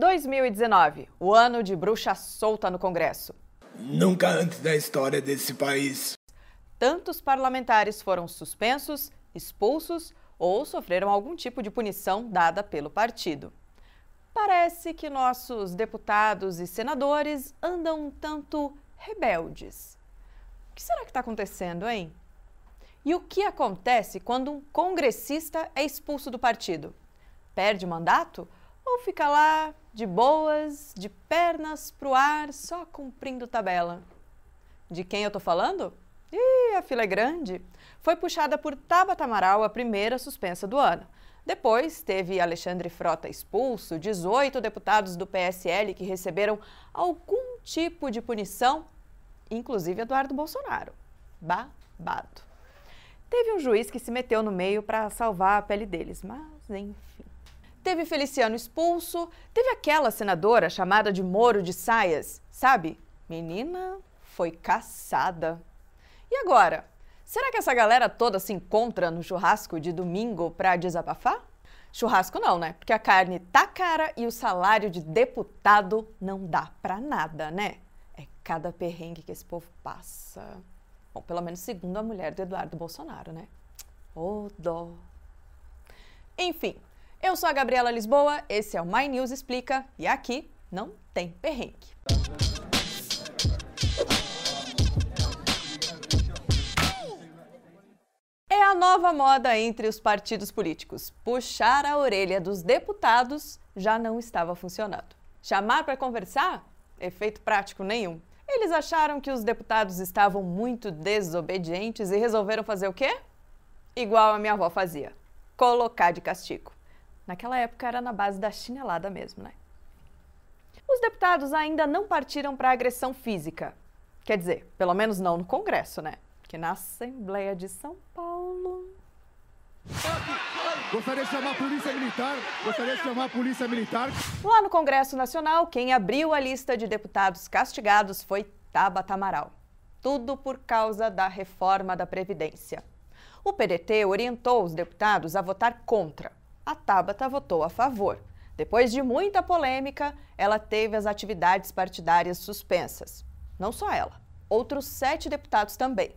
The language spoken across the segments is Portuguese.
2019, o ano de bruxa solta no Congresso. Nunca antes da história desse país. Tantos parlamentares foram suspensos, expulsos ou sofreram algum tipo de punição dada pelo partido. Parece que nossos deputados e senadores andam um tanto rebeldes. O que será que está acontecendo, hein? E o que acontece quando um congressista é expulso do partido? Perde o mandato ou fica lá de boas, de pernas pro ar, só cumprindo tabela? De quem eu tô falando? Ih, a fila é grande. Foi puxada por Tabata Amaral a primeira suspensa do ano. Depois teve Alexandre Frota expulso, 18 deputados do PSL que receberam algum tipo de punição, inclusive Eduardo Bolsonaro. Babado. Teve um juiz que se meteu no meio para salvar a pele deles, mas enfim. Teve Feliciano expulso, teve aquela senadora chamada de Moro de Saias, sabe? Menina foi caçada. E agora? Será que essa galera toda se encontra no churrasco de domingo para desabafar? Churrasco não, né? Porque a carne tá cara e o salário de deputado não dá pra nada, né? É cada perrengue que esse povo passa. Bom, pelo menos segundo a mulher do Eduardo Bolsonaro, né? Ô oh, dó. Enfim, eu sou a Gabriela Lisboa, esse é o My News Explica e aqui não tem perrengue. É a nova moda entre os partidos políticos. Puxar a orelha dos deputados já não estava funcionando. Chamar para conversar? Efeito prático nenhum. Eles acharam que os deputados estavam muito desobedientes e resolveram fazer o quê? Igual a minha avó fazia: colocar de castigo. Naquela época era na base da chinelada mesmo, né? Os deputados ainda não partiram para agressão física. Quer dizer, pelo menos não no Congresso, né? Que na Assembleia de São Paulo. Gostaria de chamar a Polícia Militar. Gostaria de chamar a Polícia Militar. Lá no Congresso Nacional, quem abriu a lista de deputados castigados foi Tabata Amaral. Tudo por causa da reforma da Previdência. O PDT orientou os deputados a votar contra a Tabata votou a favor. Depois de muita polêmica, ela teve as atividades partidárias suspensas. Não só ela, outros sete deputados também.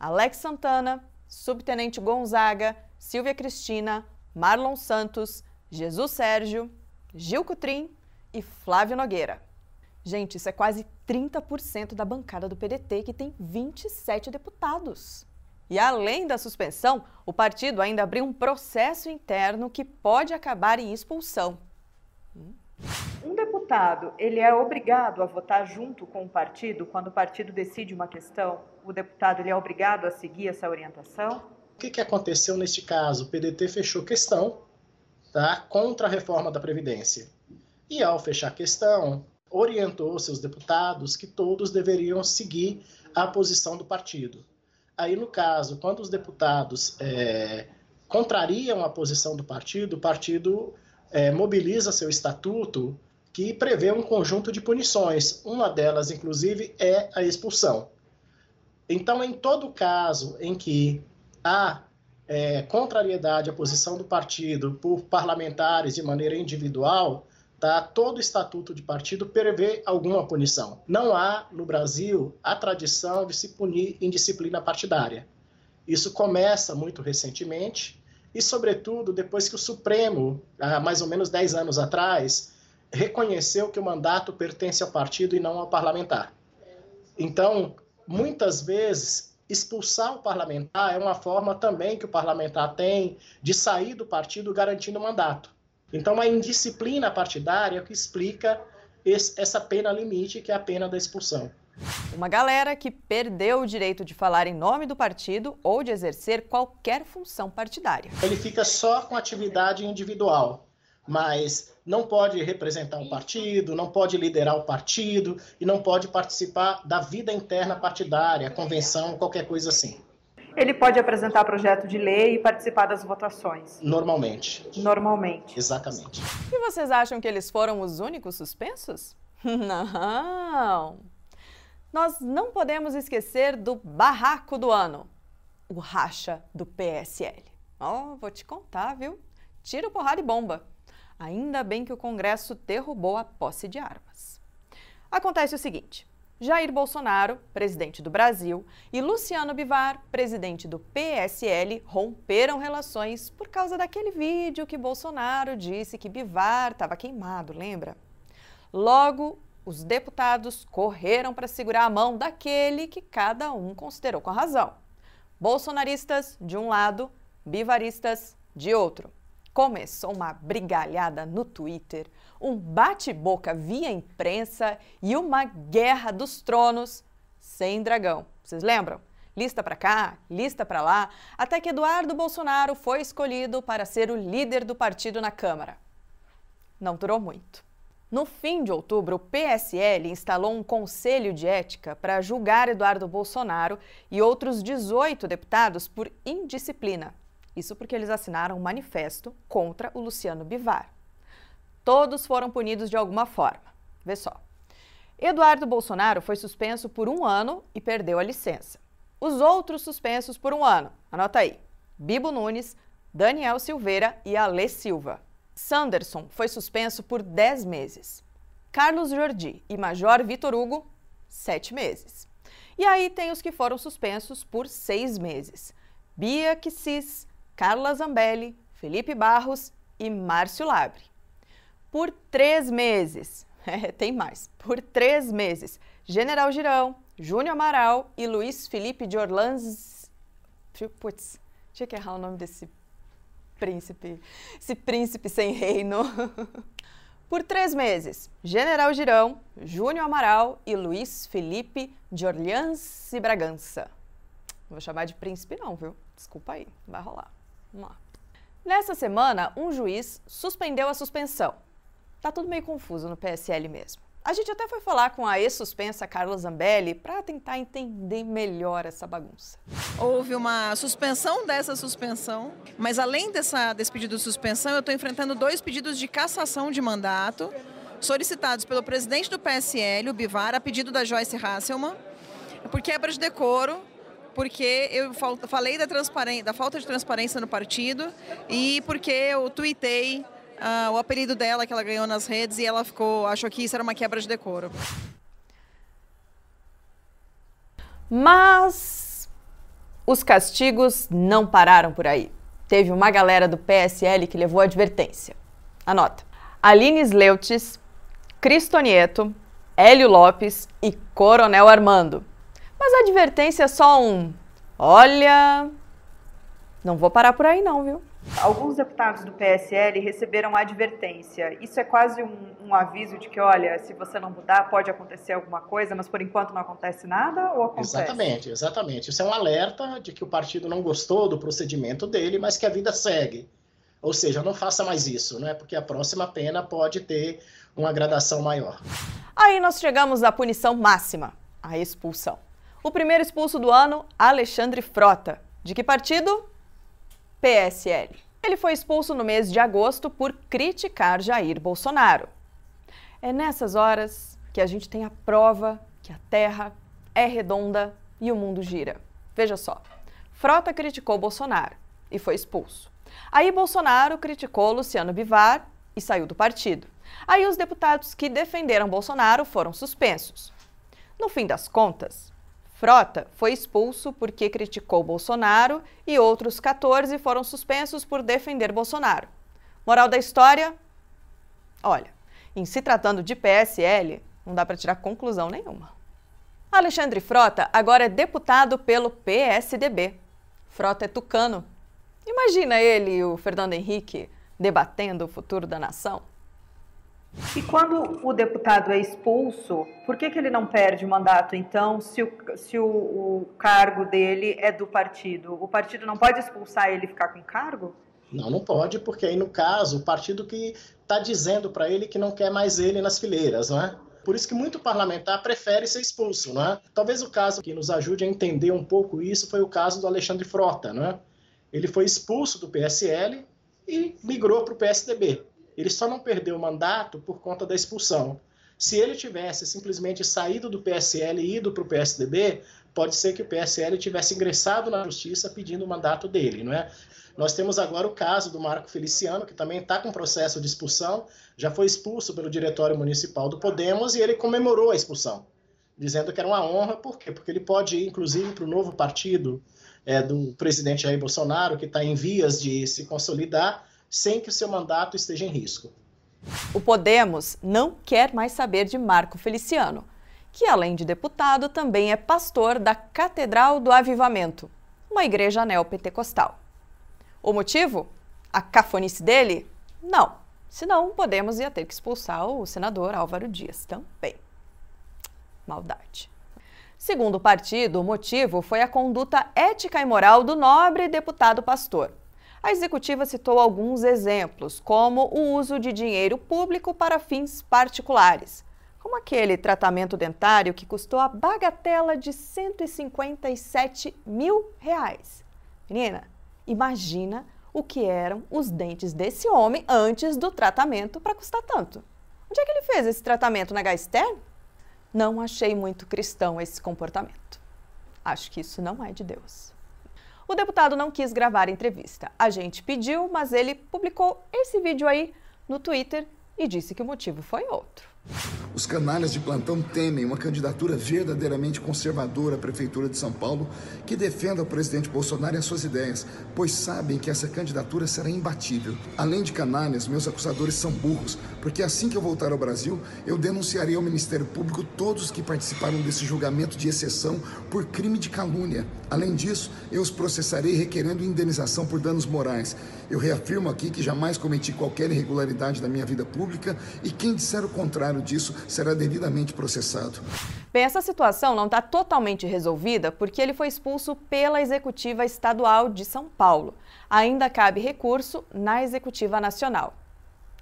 Alex Santana, Subtenente Gonzaga, Silvia Cristina, Marlon Santos, Jesus Sérgio, Gil Cutrim e Flávio Nogueira. Gente, isso é quase 30% da bancada do PDT, que tem 27 deputados. E além da suspensão, o partido ainda abriu um processo interno que pode acabar em expulsão. Um deputado, ele é obrigado a votar junto com o partido quando o partido decide uma questão? O deputado ele é obrigado a seguir essa orientação? O que, que aconteceu neste caso? O PDT fechou questão tá, contra a reforma da Previdência. E ao fechar a questão, orientou seus deputados que todos deveriam seguir a posição do partido. Aí, no caso, quando os deputados é, contrariam a posição do partido, o partido é, mobiliza seu estatuto que prevê um conjunto de punições. Uma delas, inclusive, é a expulsão. Então, em todo caso em que há é, contrariedade à posição do partido por parlamentares de maneira individual, tá? todo estatuto de partido prevê alguma punição. Não há, no Brasil, a tradição de se punir indisciplina partidária. Isso começa muito recentemente e, sobretudo, depois que o Supremo, há mais ou menos 10 anos atrás, reconheceu que o mandato pertence ao partido e não ao parlamentar. Então, muitas vezes, expulsar o parlamentar é uma forma também que o parlamentar tem de sair do partido garantindo o mandato. Então, a indisciplina partidária é o que explica esse, essa pena limite, que é a pena da expulsão. Uma galera que perdeu o direito de falar em nome do partido ou de exercer qualquer função partidária. Ele fica só com atividade individual, mas não pode representar um partido, não pode liderar o partido e não pode participar da vida interna partidária, convenção, qualquer coisa assim ele pode apresentar projeto de lei e participar das votações. Normalmente. Normalmente. Exatamente. E vocês acham que eles foram os únicos suspensos? Não! Nós não podemos esquecer do barraco do ano, o racha do PSL. Oh, vou te contar, viu? Tiro, porrada e bomba. Ainda bem que o Congresso derrubou a posse de armas. Acontece o seguinte: Jair Bolsonaro, presidente do Brasil, e Luciano Bivar, presidente do PSL, romperam relações por causa daquele vídeo que Bolsonaro disse que Bivar estava queimado, lembra? Logo, os deputados correram para segurar a mão daquele que cada um considerou com razão. Bolsonaristas de um lado, bivaristas de outro. Começou uma brigalhada no Twitter, um bate-boca via imprensa e uma guerra dos tronos sem dragão. Vocês lembram? Lista para cá, lista para lá, até que Eduardo Bolsonaro foi escolhido para ser o líder do partido na Câmara. Não durou muito. No fim de outubro, o PSL instalou um conselho de ética para julgar Eduardo Bolsonaro e outros 18 deputados por indisciplina isso porque eles assinaram um manifesto contra o Luciano Bivar. Todos foram punidos de alguma forma. Vê só. Eduardo Bolsonaro foi suspenso por um ano e perdeu a licença. Os outros suspensos por um ano, anota aí: Bibo Nunes, Daniel Silveira e Alê Silva. Sanderson foi suspenso por 10 meses. Carlos Jordi e Major Vitor Hugo, 7 meses. E aí tem os que foram suspensos por 6 meses. Bia Kissis, Carla Zambelli, Felipe Barros e Márcio Labre. Por três meses, é, tem mais, por três meses, General Girão, Júnior Amaral e Luiz Felipe de Orlandes. Putz, tinha que errar o nome desse príncipe, esse príncipe sem reino. Por três meses, General Girão, Júnior Amaral e Luiz Felipe de Orleans e Bragança. Não vou chamar de príncipe não, viu? Desculpa aí, vai rolar. Vamos lá. Nessa semana, um juiz suspendeu a suspensão. Tá tudo meio confuso no PSL mesmo. A gente até foi falar com a ex-suspensa Carla Zambelli para tentar entender melhor essa bagunça. Houve uma suspensão dessa suspensão, mas além dessa, desse pedido de suspensão, eu estou enfrentando dois pedidos de cassação de mandato solicitados pelo presidente do PSL, o Bivar, a pedido da Joyce Hasselman, por quebra de decoro porque eu falei da, da falta de transparência no partido e porque eu tuitei uh, o apelido dela que ela ganhou nas redes e ela ficou achou que isso era uma quebra de decoro. Mas os castigos não pararam por aí. Teve uma galera do PSL que levou advertência. Anota. Aline Sleutis, Cristonieto, Hélio Lopes e Coronel Armando mas a advertência é só um: olha, não vou parar por aí, não, viu? Alguns deputados do PSL receberam advertência. Isso é quase um, um, aviso de que, olha, se você não mudar, pode acontecer alguma coisa, mas por enquanto não acontece nada ou acontece? Exatamente, exatamente. Isso é um alerta de que o partido não gostou do procedimento dele, mas que a vida segue. Ou seja, não faça mais isso, né? Porque a próxima pena pode ter uma gradação maior. Aí nós chegamos à punição máxima, a expulsão. O primeiro expulso do ano, Alexandre Frota. De que partido? PSL. Ele foi expulso no mês de agosto por criticar Jair Bolsonaro. É nessas horas que a gente tem a prova que a Terra é redonda e o mundo gira. Veja só. Frota criticou Bolsonaro e foi expulso. Aí Bolsonaro criticou Luciano Bivar e saiu do partido. Aí os deputados que defenderam Bolsonaro foram suspensos. No fim das contas, Frota foi expulso porque criticou Bolsonaro e outros 14 foram suspensos por defender Bolsonaro. Moral da história? Olha, em se tratando de PSL, não dá para tirar conclusão nenhuma. Alexandre Frota agora é deputado pelo PSDB. Frota é tucano. Imagina ele e o Fernando Henrique debatendo o futuro da nação. E quando o deputado é expulso, por que, que ele não perde o mandato, então, se, o, se o, o cargo dele é do partido? O partido não pode expulsar ele e ficar com cargo? Não, não pode, porque aí, no caso, o partido que está dizendo para ele que não quer mais ele nas fileiras, não é? Por isso que muito parlamentar prefere ser expulso, não é? Talvez o caso que nos ajude a entender um pouco isso foi o caso do Alexandre Frota, não é? Ele foi expulso do PSL e migrou para o PSDB. Ele só não perdeu o mandato por conta da expulsão. Se ele tivesse simplesmente saído do PSL e ido para o PSDB, pode ser que o PSL tivesse ingressado na justiça pedindo o mandato dele, não é? Nós temos agora o caso do Marco Feliciano, que também está com processo de expulsão, já foi expulso pelo Diretório Municipal do Podemos e ele comemorou a expulsão, dizendo que era uma honra, por quê? Porque ele pode ir, inclusive, para o novo partido é, do presidente Jair Bolsonaro, que está em vias de se consolidar, sem que o seu mandato esteja em risco. O Podemos não quer mais saber de Marco Feliciano, que, além de deputado, também é pastor da Catedral do Avivamento, uma igreja neopentecostal. O motivo? A cafonice dele? Não. Senão, Podemos ia ter que expulsar o senador Álvaro Dias também. Maldade. Segundo o partido, o motivo foi a conduta ética e moral do nobre deputado pastor. A executiva citou alguns exemplos, como o uso de dinheiro público para fins particulares, como aquele tratamento dentário que custou a bagatela de 157 mil reais. Menina, Imagina o que eram os dentes desse homem antes do tratamento para custar tanto. Onde é que ele fez esse tratamento na Gaster? Não achei muito cristão esse comportamento. Acho que isso não é de Deus. O deputado não quis gravar a entrevista. A gente pediu, mas ele publicou esse vídeo aí no Twitter e disse que o motivo foi outro. Os canalhas de plantão temem uma candidatura verdadeiramente conservadora à Prefeitura de São Paulo que defenda o presidente Bolsonaro e as suas ideias, pois sabem que essa candidatura será imbatível. Além de canalhas, meus acusadores são burros, porque assim que eu voltar ao Brasil, eu denunciarei ao Ministério Público todos que participaram desse julgamento de exceção por crime de calúnia. Além disso, eu os processarei requerendo indenização por danos morais. Eu reafirmo aqui que jamais cometi qualquer irregularidade na minha vida pública e quem disser o contrário disso será devidamente processado. Bem, essa situação não está totalmente resolvida porque ele foi expulso pela Executiva Estadual de São Paulo. Ainda cabe recurso na Executiva Nacional.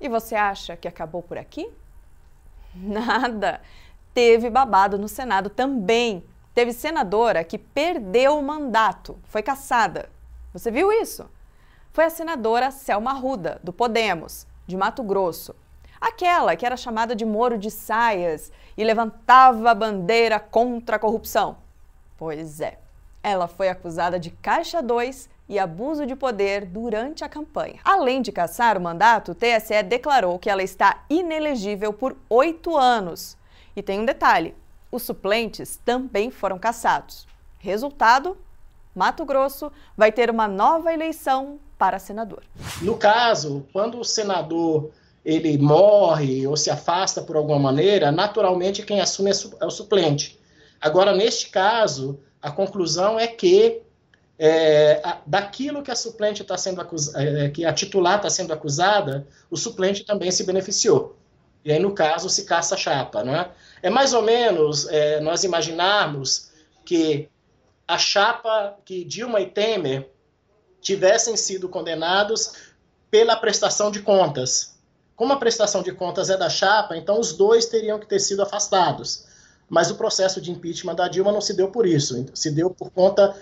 E você acha que acabou por aqui? Nada! Teve babado no Senado também. Teve senadora que perdeu o mandato, foi caçada. Você viu isso? Foi a senadora Selma Ruda, do Podemos, de Mato Grosso. Aquela que era chamada de Moro de Saias e levantava a bandeira contra a corrupção. Pois é, ela foi acusada de Caixa 2 e abuso de poder durante a campanha. Além de caçar o mandato, o TSE declarou que ela está inelegível por oito anos. E tem um detalhe: os suplentes também foram caçados. Resultado: Mato Grosso vai ter uma nova eleição para senador. No caso, quando o senador ele morre ou se afasta por alguma maneira, naturalmente quem assume é, é o suplente. Agora, neste caso, a conclusão é que é, daquilo que a suplente está sendo acusada, é, que a titular está sendo acusada, o suplente também se beneficiou. E aí, no caso, se caça a chapa, não é? É mais ou menos é, nós imaginarmos que a chapa que Dilma e Temer tivessem sido condenados pela prestação de contas. Como a prestação de contas é da chapa, então os dois teriam que ter sido afastados. Mas o processo de impeachment da Dilma não se deu por isso, se deu por conta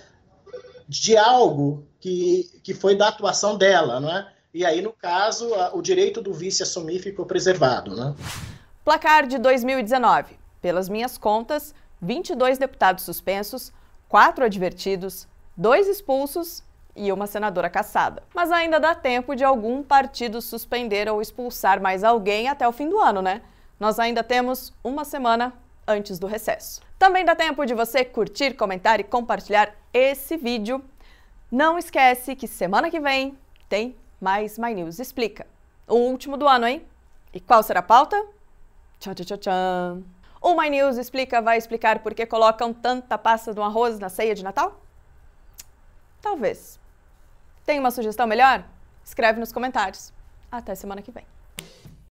de algo que, que foi da atuação dela, não é? E aí, no caso, o direito do vice assumir ficou preservado, né? Placar de 2019. Pelas minhas contas, 22 deputados suspensos, 4 advertidos, 2 expulsos e uma senadora caçada. Mas ainda dá tempo de algum partido suspender ou expulsar mais alguém até o fim do ano, né? Nós ainda temos uma semana antes do recesso. Também dá tempo de você curtir, comentar e compartilhar esse vídeo. Não esquece que semana que vem tem mais My News Explica. O último do ano, hein? E qual será a pauta? Tchau, tchau, tchau, tchau. O My News Explica vai explicar por que colocam tanta pasta no arroz na ceia de Natal? Talvez. Tem uma sugestão melhor? Escreve nos comentários. Até semana que vem.